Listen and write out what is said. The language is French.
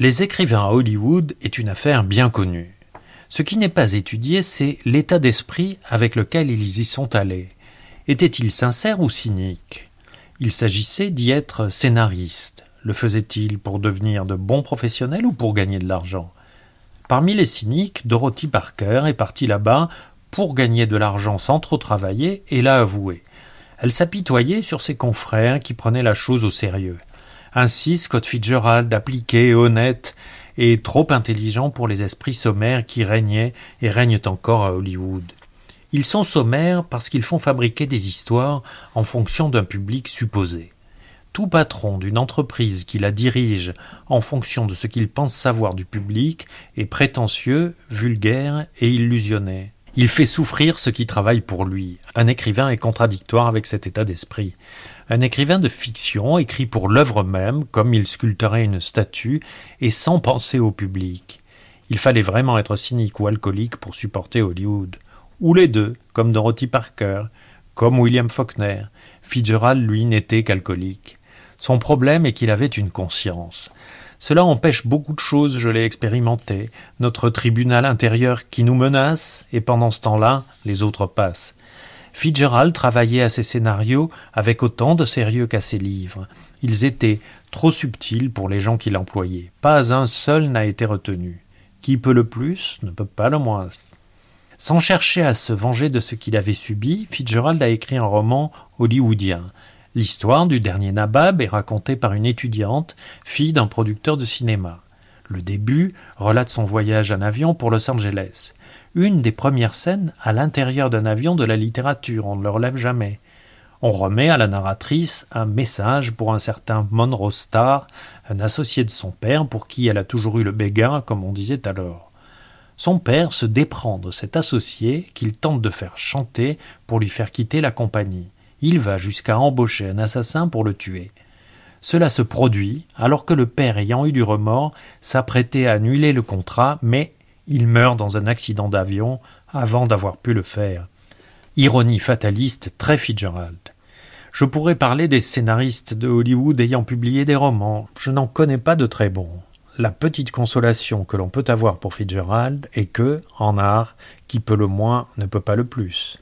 Les écrivains à Hollywood est une affaire bien connue. Ce qui n'est pas étudié, c'est l'état d'esprit avec lequel ils y sont allés. Étaient-ils sincères ou cyniques? Il s'agissait d'y être scénaristes. Le faisaient-ils pour devenir de bons professionnels ou pour gagner de l'argent? Parmi les cyniques, Dorothy Parker est partie là-bas pour gagner de l'argent sans trop travailler et l'a avoué. Elle s'apitoyait sur ses confrères qui prenaient la chose au sérieux. Ainsi, Scott Fitzgerald, appliqué, honnête et trop intelligent pour les esprits sommaires qui régnaient et règnent encore à Hollywood. Ils sont sommaires parce qu'ils font fabriquer des histoires en fonction d'un public supposé. Tout patron d'une entreprise qui la dirige en fonction de ce qu'il pense savoir du public est prétentieux, vulgaire et illusionné. Il fait souffrir ceux qui travaillent pour lui. Un écrivain est contradictoire avec cet état d'esprit. Un écrivain de fiction écrit pour l'œuvre même, comme il sculpterait une statue, et sans penser au public. Il fallait vraiment être cynique ou alcoolique pour supporter Hollywood. Ou les deux, comme Dorothy Parker, comme William Faulkner. Fitzgerald, lui, n'était qu'alcoolique. Son problème est qu'il avait une conscience. Cela empêche beaucoup de choses, je l'ai expérimenté. Notre tribunal intérieur qui nous menace, et pendant ce temps-là, les autres passent. Fitzgerald travaillait à ses scénarios avec autant de sérieux qu'à ses livres. Ils étaient trop subtils pour les gens qui l'employaient. Pas un seul n'a été retenu. Qui peut le plus ne peut pas le moins. Sans chercher à se venger de ce qu'il avait subi, Fitzgerald a écrit un roman hollywoodien. L'histoire du dernier Nabab est racontée par une étudiante, fille d'un producteur de cinéma. Le début relate son voyage en avion pour Los Angeles. Une des premières scènes à l'intérieur d'un avion de la littérature, on ne le relève jamais. On remet à la narratrice un message pour un certain Monroe Starr, un associé de son père pour qui elle a toujours eu le béguin, comme on disait alors. Son père se déprend de cet associé qu'il tente de faire chanter pour lui faire quitter la compagnie. Il va jusqu'à embaucher un assassin pour le tuer. Cela se produit alors que le père, ayant eu du remords, s'apprêtait à annuler le contrat, mais il meurt dans un accident d'avion avant d'avoir pu le faire. Ironie fataliste très Fitzgerald. Je pourrais parler des scénaristes de Hollywood ayant publié des romans. Je n'en connais pas de très bons. La petite consolation que l'on peut avoir pour Fitzgerald est que, en art, qui peut le moins ne peut pas le plus.